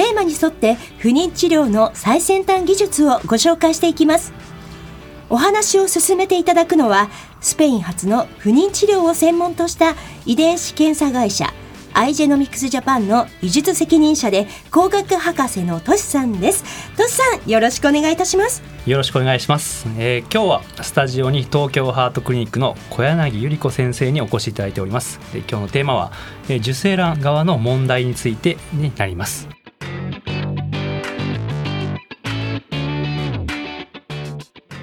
テーマに沿って不妊治療の最先端技術をご紹介していきます。お話を進めていただくのはスペイン発の不妊治療を専門とした遺伝子検査会社アイジェノミクスジャパンの技術責任者で工学博士のトシさんです。トシさんよろしくお願いいたします。よろしくお願いします、えー、今日はスタジオに東京ハートクリニックの小柳百合子先生にお越しいただいております。で今日のテーマは、えー、受精卵側の問題についてになります。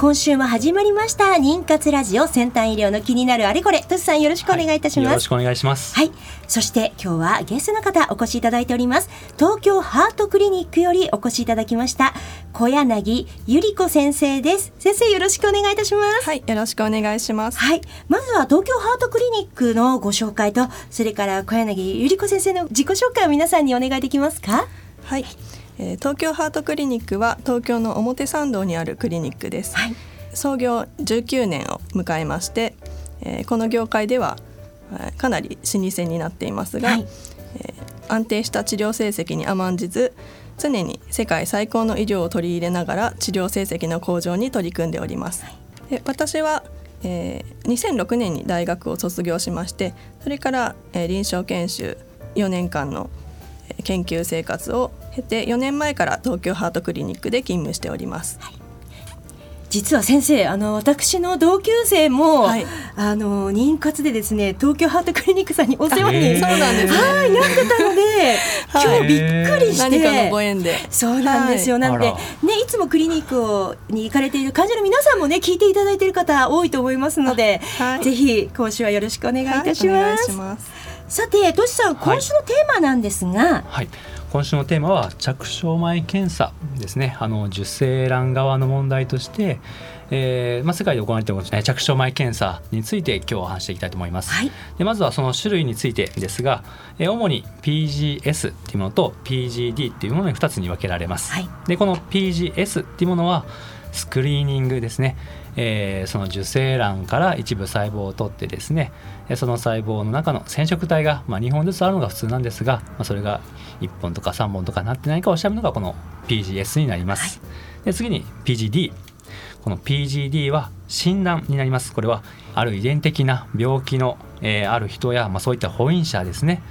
今週も始まりました。妊活ラジオ先端医療の気になるあれこれ。としさんよろしくお願いいたします、はい、よろしくお願いします。はい。そして今日はゲストの方お越しいただいております。東京ハートクリニックよりお越しいただきました。小柳ゆり子先生です。先生よろしくお願いいたします。はいよろしくお願いします。はい。まずは東京ハートクリニックのご紹介とそれから小柳ゆり子先生の自己紹介を皆さんにお願いできますか？はいえー、東京ハートクリニックは東京の表参道にあるクリニックです、はい、創業19年を迎えまして、えー、この業界ではかなり老舗になっていますが、はい、えー、安定した治療成績に甘んじず常に世界最高の医療を取り入れながら治療成績の向上に取り組んでおります。はい、で私はえー、2006年に大学を卒業しましてそれから、えー、臨床研修4年間の研究生活を経て4年前から東京ハートクリニックで勤務しております。はい。実は先生あの私の同級生も、はい、あの妊活でですね東京ハートクリニックさんにお世話に、そうなんです、ね、はい、なってたので今日びっくりして。何かのご縁で。そうなんですよ、はい、なのでねいつもクリニックをに行かれている患者の皆さんもね聞いていただいている方多いと思いますので、はい、ぜひ今週はよろしくお願いいたします。さてとしさん今週のテーマなんですが、はい。今週のテーマは着床前検査ですね。あの受精卵側の問題として、えーまあ、世界で行われている、ね、着床前検査について今日は話していきたいと思います、はい、でまずはその種類についてですが、えー、主に PGS っていうものと PGD っていうものに2つに分けられます、はい、でこの PGS っていうものはスクリーニングですね、えー、その受精卵から一部細胞を取ってですねその細胞の中の染色体が、まあ、2本ずつあるのが普通なんですが、まあ、それが1本とか3本とかなってないかを調べるのがこの PGS になります。はい、で次に PGD この PGD は診断になります。これはある遺伝的な病気の、えー、ある人や、まあ、そういった保因者ですね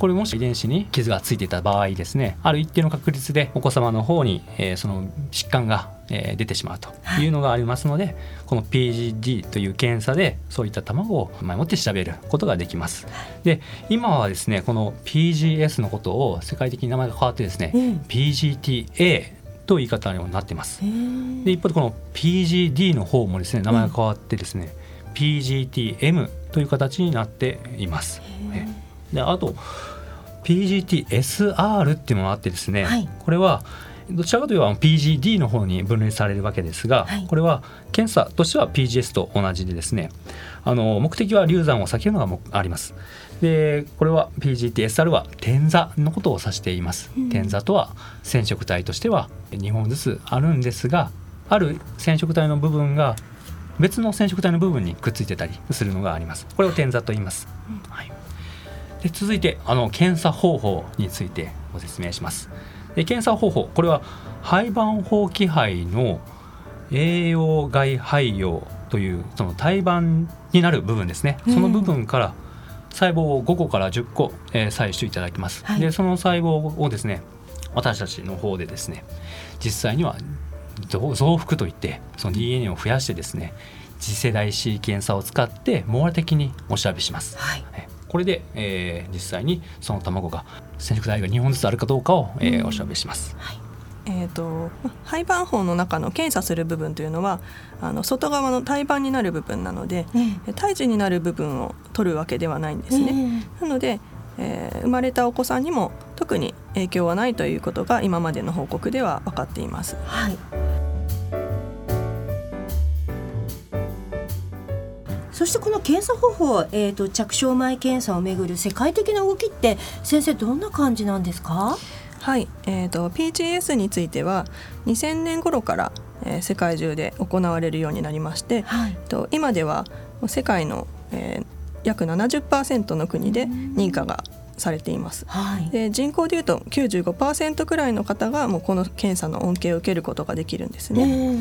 これもし遺伝子に傷がついていた場合ですねある一定の確率でお子様の方に、えー、その疾患が、えー、出てしまうというのがありますので、はい、この PGD という検査でそういった卵を前もって調べることができます。で今はですねこの PGS のことを世界的に名前が変わってですね、うん、PGTA と言い方になってます。で一方でこの PGD の方もですね名前が変わってですね、うん、PGTM という形になっています。であと PGTSR っていうものがあってですね、はい、これはどちらかというと PGD の方に分類されるわけですが、はい、これは検査としては PGS と同じでですねあの目的は流産を避けるのがあります。でこれは PGTSR は点座のことを指しています、うん、点座とは染色体としては2本ずつあるんですがある染色体の部分が別の染色体の部分にくっついてたりするのがあります。これを点座と言います、うん、はいで続いてあの検査方法についてご説明します。で検査方法これは胚盤法器胚の栄養外胚葉というその胎盤になる部分ですね、その部分から細胞を5個から10個、えー、採取いただきます、はい、でその細胞をですね私たちの方でですね実際には増幅といってその DNA を増やしてですね次世代シーケンサーを使って網羅的にお調べします。はい、これで、えー、実際にその卵が染色体が2本ずつあるかどうかを、えー、お調べします。はいえーと、胚盤胞の中の検査する部分というのはあの外側の胎盤になる部分なので、うん、胎児になる部分を取るわけではないんですね。なので、えー、生まれたお子さんにも特に影響はないということが今までの報告では分かっています。はいそしてこの検査方法、えーと、着床前検査をめぐる世界的な動きって先生どんな感じなんですか？はい、えーと、PGS については2000年頃から、えー、世界中で行われるようになりまして、はい、と今では世界の、えー、約70%の国で認可がされています、はい、で人口でいうと95%くらいの方がもうこの検査の恩恵を受けることができるんですね。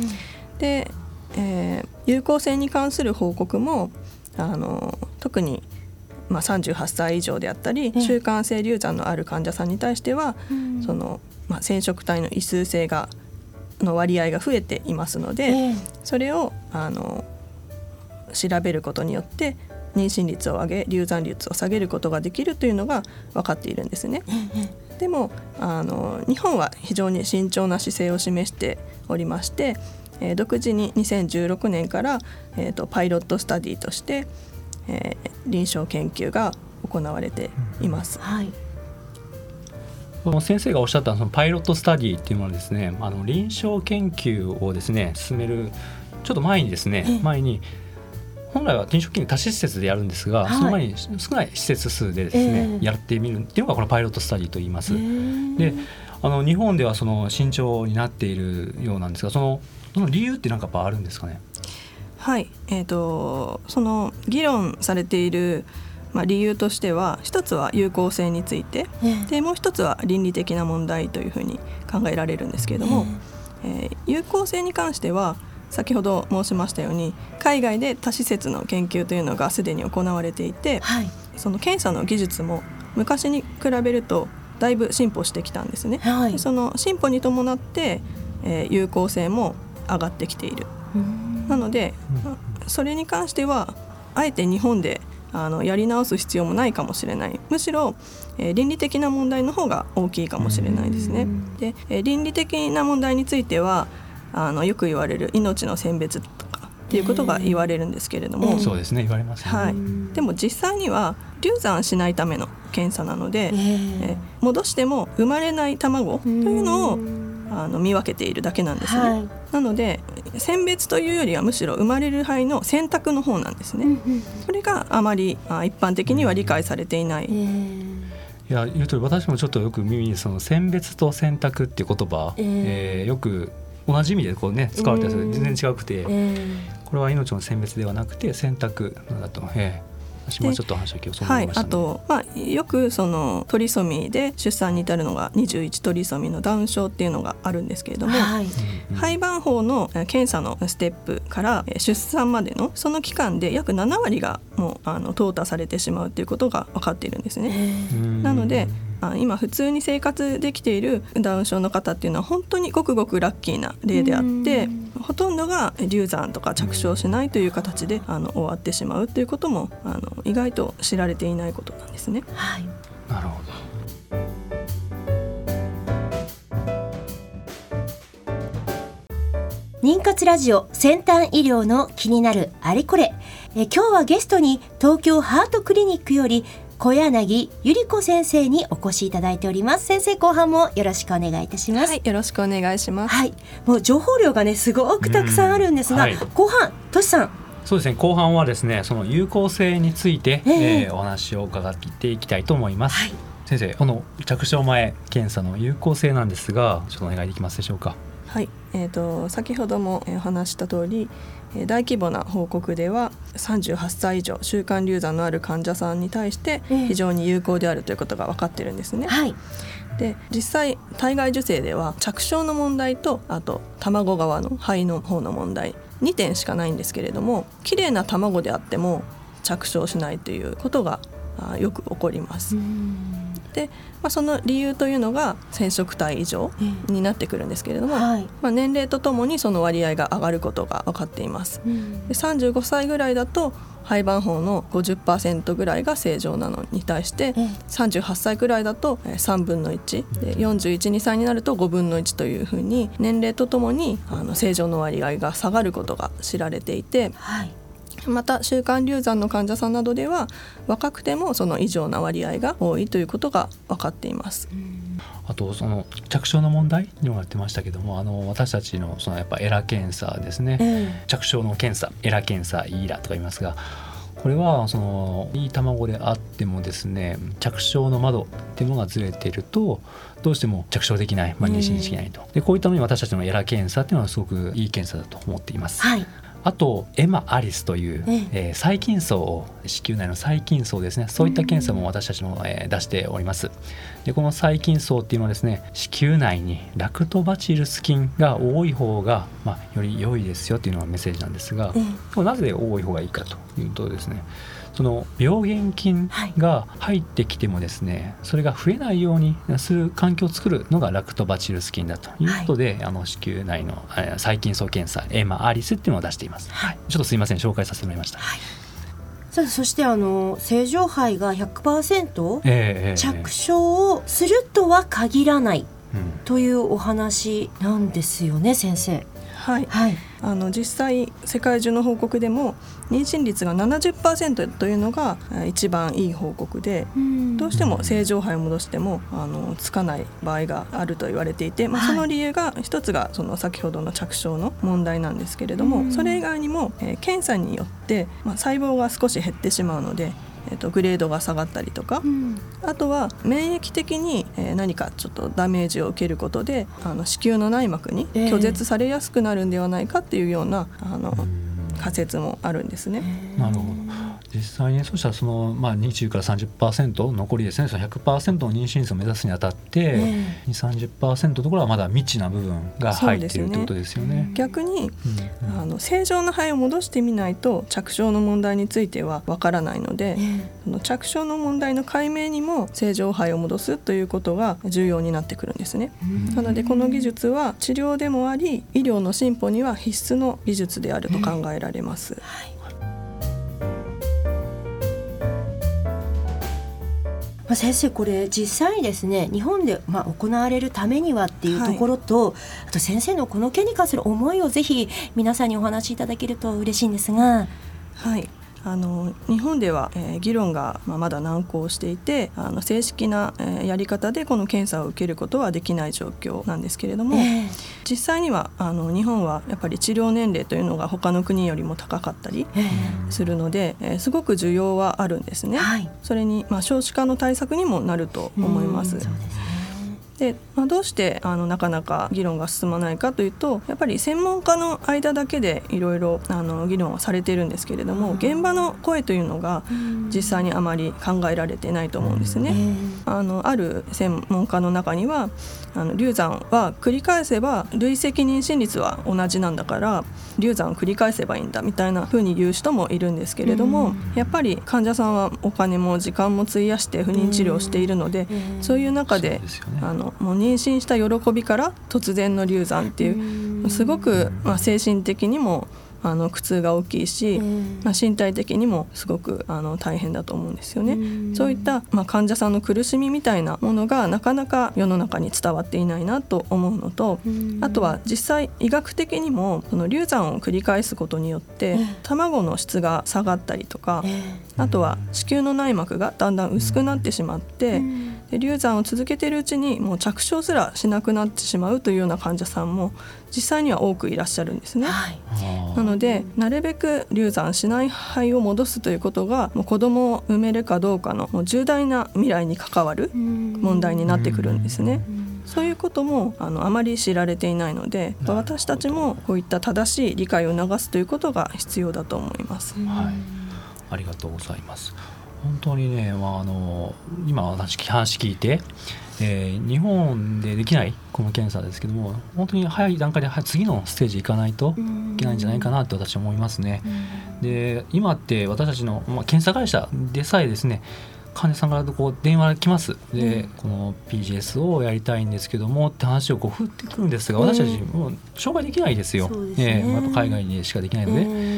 で、えー、有効性に関する報告もあの特にまあ、38歳以上であったり、習慣性流産のある患者さんに対しては、そのまあ、染色体の異数性がの割合が増えていますので、それをあの調べることによって妊娠率を上げ流産率を下げることができるというのが分かっているんですね。でもあの日本は非常に慎重な姿勢を示しておりまして、えー、独自に2016年から、えーと、パイロットスタディとして、えー、臨床研究が行われています。はいその先生がおっしゃったそのパイロットスタディっていうのはですねあの臨床研究をですね進めるちょっと前にですね前に本来は臨床研究多施設でやるんですが、はい、その前に少ない施設数でですね、えー、やってみるっていうのがこのパイロットスタディと言います。えー、であの日本ではその慎重になっているようなんですがそのその理由って何かやっぱあるんですかね？はい、えーと、その議論されている、まあ、理由としては一つは有効性について、えー、でもう一つは倫理的な問題というふうに考えられるんですけれども、えー、えー、有効性に関しては先ほど申しましたように海外で多施設の研究というのがすでに行われていて、はい、その検査の技術も昔に比べるとだいぶ進歩してきたんですね。はい、その進歩に伴って、えー、有効性も上がってきている。なので、それに関してはあえて日本であのやり直す必要もないかもしれない。むしろ、えー、倫理的な問題の方が大きいかもしれないですね。で、えー、倫理的な問題についてはあのよく言われる命の選別とかっていうことが言われるんですけれども、えー、そうですね。言われます、ね、はい、でも実際には流産しないための検査なので、えー、え戻しても生まれない卵というのをあの見分けているだけなんですね。はい、なので選別というよりはむしろ生まれる胚の選択の方なんですね。それがあまり一般的には理解されていない。いや言うとり私もちょっとよく耳にその選別と選択っていう言葉、えー、えー、よく同じ意味でこうね使われたやつ全然違くて、これは命の選別ではなくて選択だと、え私もちょっと話を聞きはい、あと、まあ、よくそのトリソミーで出産に至るのが21トリソミーのダウン症っていうのがあるんですけれども、はい、胚盤胞の検査のステップから出産までのその期間で約7割がもうあの淘汰されてしまうっていうことが分かっているんですね。なのであ今普通に生活できているダウン症の方っていうのは本当にごくごくラッキーな例であってほとんどが流産とか着床しないという形であの終わってしまうということもあの意外と知られていないことなんですね。はい、なるほど。妊活ラジオ先端医療の気になるあれこれ。え今日はゲストに東京ハートクリニックより小柳ゆり子先生にお越しいただいております。先生後半もよろしくお願いいたします、はい、よろしくお願いします。はい。もう情報量がねすごくたくさんあるんですが、はい、後半としさん。そうですね後半はですねその有効性について、えー、えー、お話を伺っていきたいと思います、はい、先生この着床前検査の有効性なんですがちょっとお願いできますでしょうか？はい、えーと、先ほどもお話した通り大規模な報告では38歳以上週刊流産のある患者さんに対して非常に有効であるということが分かってるんですね。はいで実際体外受精では着床の問題とあと卵側の肺の方の問題2点しかないんですけれども綺麗な卵であっても着床しないということがよく起こります。でで、まあ、その理由というのが染色体異常になってくるんですけれども、はい、まあ、年齢とともにその割合が上がることが分かっています。で35歳ぐらいだと胚盤胞の50%ぐらいが正常なのに対して、38歳ぐらいだと3分の1で412歳になると5分の1というふうに年齢とともにあの正常の割合が下がることが知られていて、はい、また週刊流産の患者さんなどでは若くてもその異常な割合が多いということが分かっています。あとその着床の問題にもなってましたけどもあの私たちのそのやっぱエラ検査ですね、えー、着床の検査エラ検査イーラとか言いますがこれはそのいい卵であってもですね着床の窓っていうのがずれてるとどうしても着床できない、まあ、妊娠できないと、でこういったのに私たちのエラ検査っていうのはすごくいい検査だと思っています。はいあとエマ・アリスという、えー、細菌層を子宮内の細菌層ですね。そういった検査も私たちも、えー、出しております。でこの細菌層っていうのはですね子宮内にラクトバチルス菌が多い方が、まあ、より良いですよっていうのがメッセージなんですが、なぜ多い方がいいかというとですねその病原菌が入ってきてもですね、それが増えないようにする環境を作るのがラクトバチルス菌だということで、はい、あの子宮内の細菌層検査エマアリスっていうのを出しています、はい、ちょっとすいません紹介させてもらいました。はい。さそしてあの正常肺が100%、えー、着床をするとは限らないというお話なんですよね、先生。はい、はい、あの実際世界中の報告でも妊娠率が70%というのが一番いい報告でどうしても正常肺を戻してもあのつかない場合があると言われていて、まあ、その理由が一つがその先ほどの着床の問題なんですけれどもそれ以外にも、え検査によって、まあ、細胞が少し減ってしまうのでえーと、グレードが下がったりとか、うん、あとは免疫的に、えー、何かちょっとダメージを受けることであの子宮の内膜に拒絶されやすくなるんではないかっていうような、あの仮説もあるんですね。なるほど実際にそうしたらその、まあ、20から30%残りですねその100%の妊娠率を目指すにあたって、えー、230%のところはまだ未知な部分が入っているってことですよね。ね逆に、うんうん、あの正常な肺を戻してみないと着床の問題についてはわからないので、えー、その着床の問題の解明にも正常肺を戻すということが重要になってくるんですね。なのでこの技術は治療でもあり医療の進歩には必須の技術であると考えられます。はいまあ、先生これ実際にですね日本でまあ行われるためにはっていうところと、はい、あと先生のこの件に関する思いをぜひ皆さんにお話しいただけると嬉しいんですが。はいあの日本では、えー、議論が、まあ、まだ難航していてあの正式な、えー、やり方でこの検査を受けることはできない状況なんですけれども、えー、実際にはあの日本はやっぱり治療年齢というのが他の国よりも高かったりするので、えー、すごく需要はあるんですね。はい、それに、まあ、少子化の対策にもなると思います。で、まあ、どうしてあのなかなか議論が進まないかというとやっぱり専門家の間だけでいろいろ議論はされているんですけれども現場の声というのが実際にあまり考えられてないと思うんですね。あのある専門家の中にはあの流産は繰り返せば累積妊娠率は同じなんだから流産を繰り返せばいいんだみたいな風に言う人もいるんですけれども、やっぱり患者さんはお金も時間も費やして不妊治療をしているので、そういう中で、ね、あのもう妊娠した喜びから突然の流産っていうすごく、まあ、精神的にもあの苦痛が大きいし、まあ、身体的にもすごくあの大変だと思うんですよね。そういった、まあ、患者さんの苦しみみたいなものがなかなか世の中に伝わっていないなと思うのとあとは実際医学的にもその流産を繰り返すことによって卵の質が下がったりとかあとは子宮の内膜がだんだん薄くなってしまってで流産を続けているうちにもう着床すらしなくなってしまうというような患者さんも実際には多くいらっしゃるんですね。はい、なのでなるべく流産しない肺を戻すということがもう子供を産めるかどうかのもう重大な未来に関わる問題になってくるんですね。そういうこともあのあまり知られていないので私たちもこういった正しい理解を促すということが必要だと思います。はい、ありがとうございます。本当にね、まあ、あの今話聞いて、えー、日本でできないこの検査ですけども本当に早い段階で次のステージ行かないといけないんじゃないかなと私は思いますね。で今って私たちの、まあ、検査会社でさえですね患者さんからこう電話が来ます。で、うん、この PGS をやりたいんですけどもって話をこう振ってくるんですが私たちもう紹介できないですよ、うね、えー、やっぱ海外にしかできないので。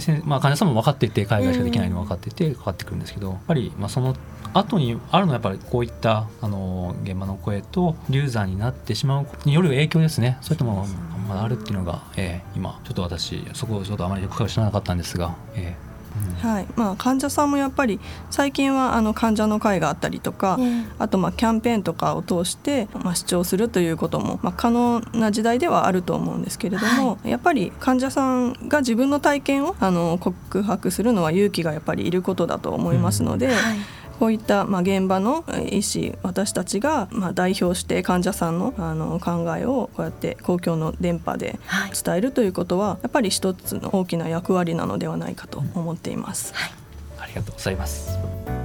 で、まあ、患者さんも分かっていて海外しかできないの分かっていてかかってくるんですけどやっぱりまあその後にあるのはやっぱりこういったあの現場の声と流産になってしまうによる影響ですね。そういったものがまだあるっていうのが、えー、今ちょっと私そこをちょっとあまり深く知らなかったんですが、えーはい。まあ、患者さんもやっぱり最近はあの患者の会があったりとか、うん、あとまあキャンペーンとかを通して、まあ、視聴するということも、まあ、可能な時代ではあると思うんですけれども、はい、やっぱり患者さんが自分の体験をあの告白するのは勇気がやっぱりいることだと思いますので。うん。はいこういったまあ現場の医師私たちがまあ代表して患者さんのあの考えをこうやって公共の電波で伝えるということはやっぱり一つの大きな役割なのではないかと思っています。はい、ありがとうございます。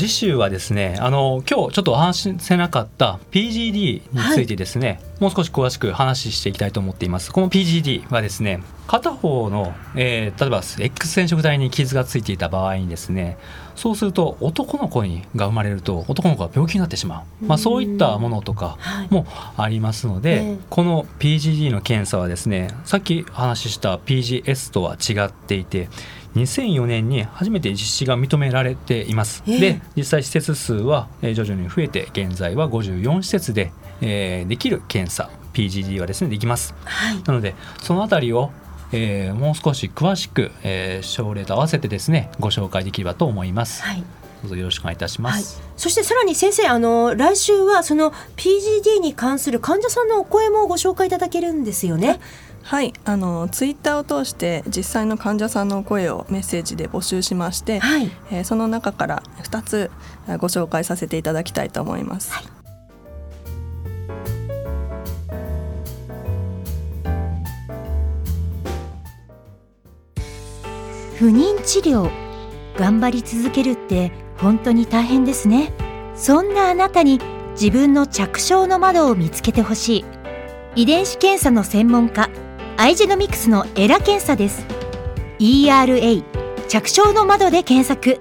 次週はですねあの今日ちょっとお話せなかった PGD についてですね、はい、もう少し詳しく話していきたいと思っています。この PGD はですね片方の、えー、例えば X 染色体に傷がついていた場合にですねそうすると男の子にが生まれると男の子が病気になってしまう、まあ、そういったものとかもありますので、はい、この PGD の検査はですねさっき話した PGS とは違っていて2004年に初めて実施が認められています。えー、で実際施設数は徐々に増えて現在は54施設で、えー、できる検査 PGD はですねできます。はい、なのでそのあたりをえー、もう少し詳しく、えー、症例と合わせてですねご紹介できればと思います。はいどうぞよろしくお願いいたします。はい、そしてさらに先生あの来週はその PGD に関する患者さんのお声もご紹介いただけるんですよね。はいあのツイッターを通して実際の患者さんの声をメッセージで募集しまして、はい、えー、その中から2つご紹介させていただきたいと思います。はい。不妊治療頑張り続けるって本当に大変ですね。そんなあなたに自分の着床の窓を見つけてほしい。遺伝子検査の専門家アイジェノミクスのエラ検査です。ERA 着床の窓で検索。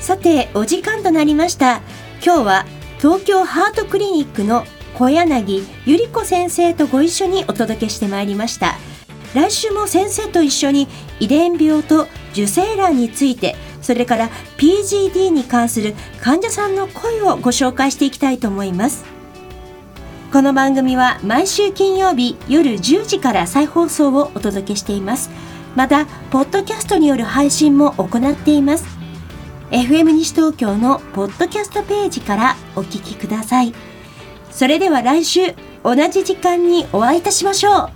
さてお時間となりました。今日は東京ハートクリニックの小柳ゆり子先生とご一緒にお届けしてまいりました。来週も先生と一緒に遺伝病と受精卵についてそれから PGD に関する患者さんの声をご紹介していきたいと思います。この番組は毎週金曜日夜10時から再放送をお届けしています。またポッドキャストによる配信も行っています。FM 西東京のポッドキャストページからお聞きください。それでは来週同じ時間にお会いいたしましょう。